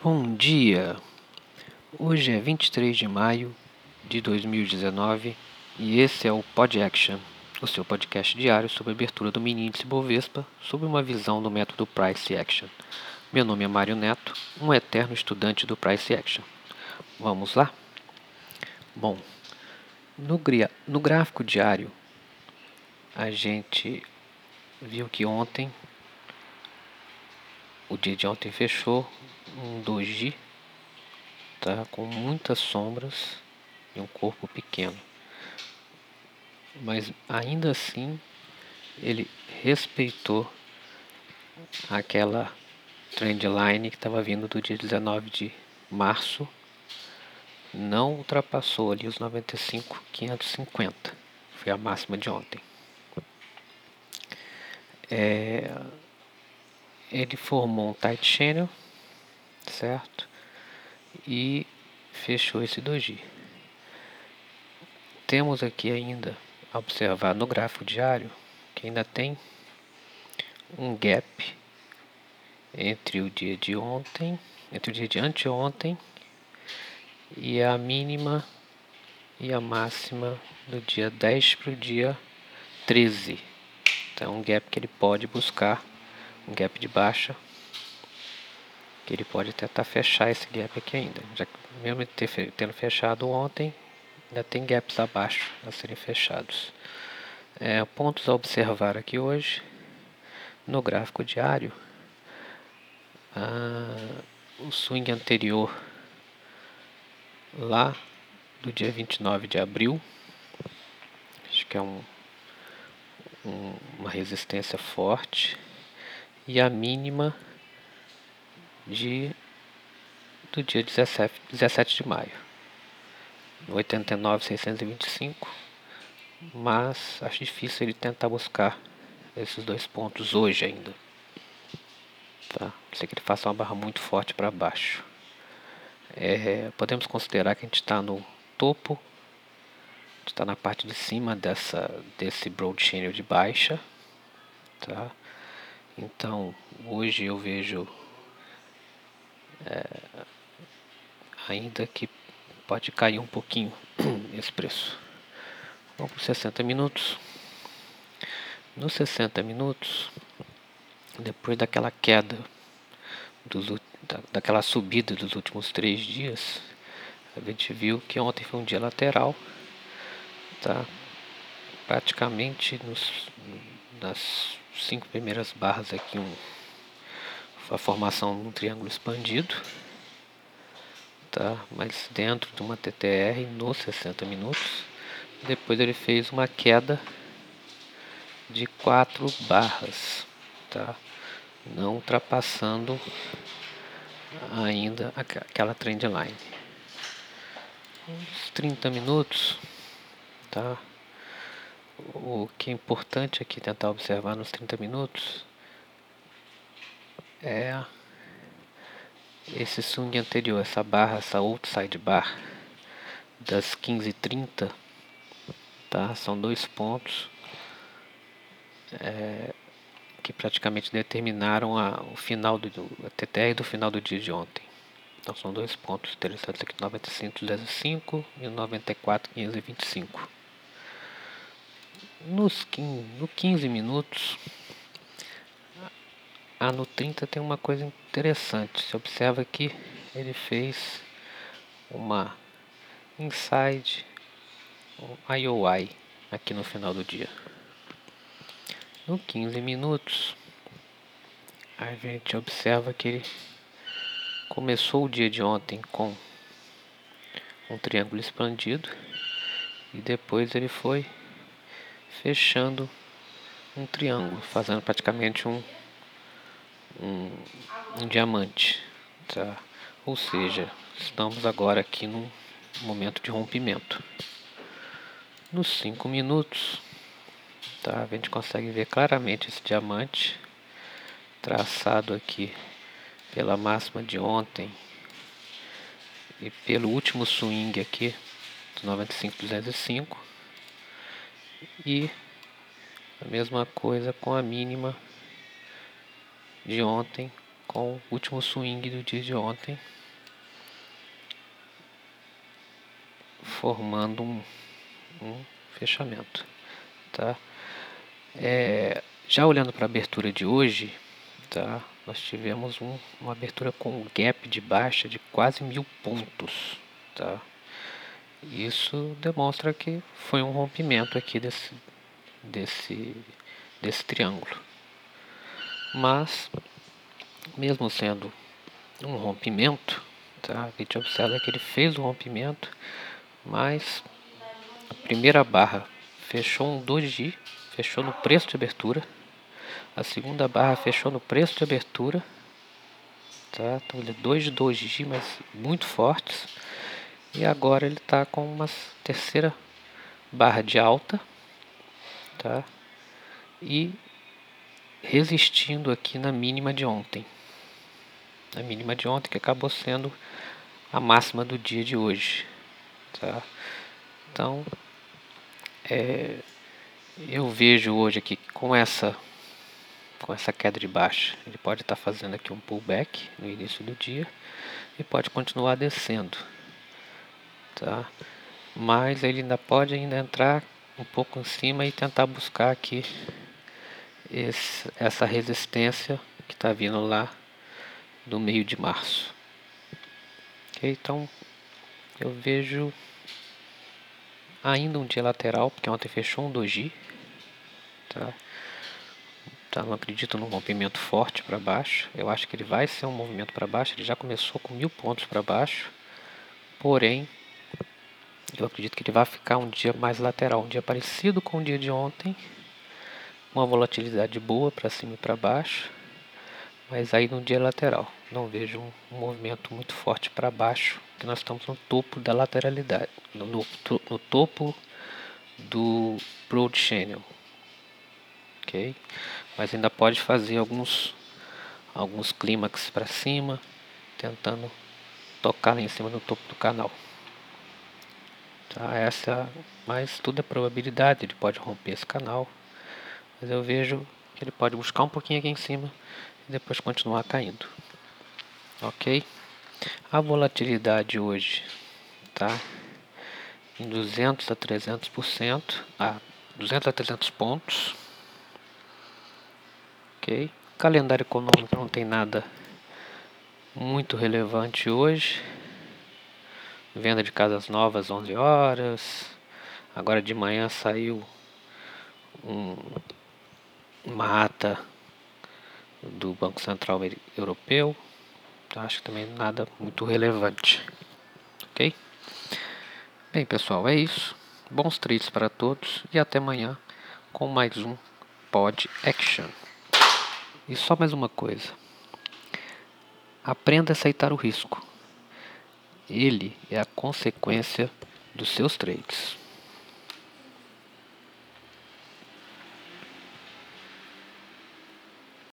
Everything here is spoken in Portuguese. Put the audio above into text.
Bom dia! Hoje é 23 de maio de 2019 e esse é o Pod Action, o seu podcast diário sobre a abertura do mini índice Bovespa sob uma visão do método Price Action. Meu nome é Mário Neto, um eterno estudante do Price Action. Vamos lá? Bom, no, no gráfico diário a gente viu que ontem o dia de ontem fechou um doji, tá? Com muitas sombras e um corpo pequeno. Mas ainda assim ele respeitou aquela trendline que estava vindo do dia 19 de março. Não ultrapassou ali os 95,550. Foi a máxima de ontem. É, ele formou um tight channel, certo? E fechou esse doji. Temos aqui ainda a observar no gráfico diário que ainda tem um gap entre o dia de ontem, entre o dia de anteontem e a mínima e a máxima do dia 10 para o dia 13. Então, um gap que ele pode buscar um gap de baixa que ele pode tentar fechar esse gap aqui ainda. Já que mesmo ter, tendo fechado ontem ainda tem gaps abaixo a serem fechados. É, pontos a observar aqui hoje no gráfico diário ah, o swing anterior lá do dia 29 de abril acho que é um, um uma resistência forte e a mínima de do dia 17, 17 de maio. 89,625. Mas acho difícil ele tentar buscar esses dois pontos hoje ainda. Tá? Sei que ele faça uma barra muito forte para baixo. É, podemos considerar que a gente está no topo, está na parte de cima dessa, desse broad channel de baixa. Tá? Então, hoje eu vejo é, ainda que pode cair um pouquinho esse preço. Vamos para 60 minutos. Nos 60 minutos, depois daquela queda, dos, da, daquela subida dos últimos três dias, a gente viu que ontem foi um dia lateral, tá? praticamente nos, nas cinco primeiras barras aqui um, a formação de um triângulo expandido, tá? Mas dentro de uma TTR nos 60 minutos. Depois ele fez uma queda de quatro barras, tá? Não ultrapassando ainda aquela trend line. Uns 30 minutos, tá? O que é importante aqui tentar observar nos 30 minutos é esse swing anterior, essa barra, essa outside bar das 15h30, tá? São dois pontos é, que praticamente determinaram a, o final do a TTR do final do dia de ontem. Então são dois pontos interessantes aqui, 95,05 e 94,525 nos 15, no 15 minutos, a no 30 tem uma coisa interessante. Você observa que ele fez uma inside IOI aqui no final do dia. No 15 minutos, a gente observa que ele começou o dia de ontem com um triângulo expandido e depois ele foi fechando um triângulo, fazendo praticamente um, um, um diamante, tá? Ou seja, estamos agora aqui num momento de rompimento. Nos 5 minutos, tá? A gente consegue ver claramente esse diamante traçado aqui pela máxima de ontem e pelo último swing aqui do 95205 e a mesma coisa com a mínima de ontem com o último swing do dia de ontem, formando um, um fechamento, tá? É, já olhando para a abertura de hoje, tá? Nós tivemos um, uma abertura com um gap de baixa de quase mil pontos, tá? Isso demonstra que foi um rompimento aqui desse, desse, desse triângulo. Mas, mesmo sendo um rompimento, tá? a gente observa que ele fez o rompimento, mas a primeira barra fechou um doji, fechou no preço de abertura. A segunda barra fechou no preço de abertura. Tá? Então ele é dois doji, mas muito fortes. E agora ele está com uma terceira barra de alta, tá? E resistindo aqui na mínima de ontem. A mínima de ontem que acabou sendo a máxima do dia de hoje, tá? Então, é, eu vejo hoje aqui com essa com essa queda de baixa, ele pode estar tá fazendo aqui um pullback no início do dia e pode continuar descendo tá? Mas ele ainda pode ainda entrar um pouco em cima e tentar buscar aqui esse, essa resistência que está vindo lá do meio de março. Okay? Então eu vejo ainda um dia lateral, porque ontem fechou um doji, tá? Tá, não acredito num rompimento forte para baixo. Eu acho que ele vai ser um movimento para baixo. Ele já começou com mil pontos para baixo, porém eu acredito que ele vai ficar um dia mais lateral, um dia parecido com o dia de ontem. Uma volatilidade boa para cima e para baixo, mas aí no dia lateral. Não vejo um, movimento muito forte para baixo, que nós estamos no topo da lateralidade, no, no, no topo do Broad Channel. Ok? Mas ainda pode fazer alguns, alguns clímax para cima, tentando tocar lá em cima no topo do canal. Tá? Essa, mas tudo é probabilidade, ele pode romper esse canal. Mas eu vejo que ele pode buscar um pouquinho aqui em cima e depois continuar caindo. Ok? A volatilidade hoje tá em 200 a 300%, a 200 a 300 pontos. Ok? Calendário econômico não tem nada muito relevante hoje. Venda de casas novas 11 horas. Agora de manhã saiu um, uma ata do Banco Central Europeu. Então, acho que também nada muito relevante. Ok? Bem, pessoal, é isso. Bons trades para todos e até amanhã com mais um Pod Action. E só mais uma coisa. Aprenda a aceitar o risco. Ele é a consequência dos seus trades.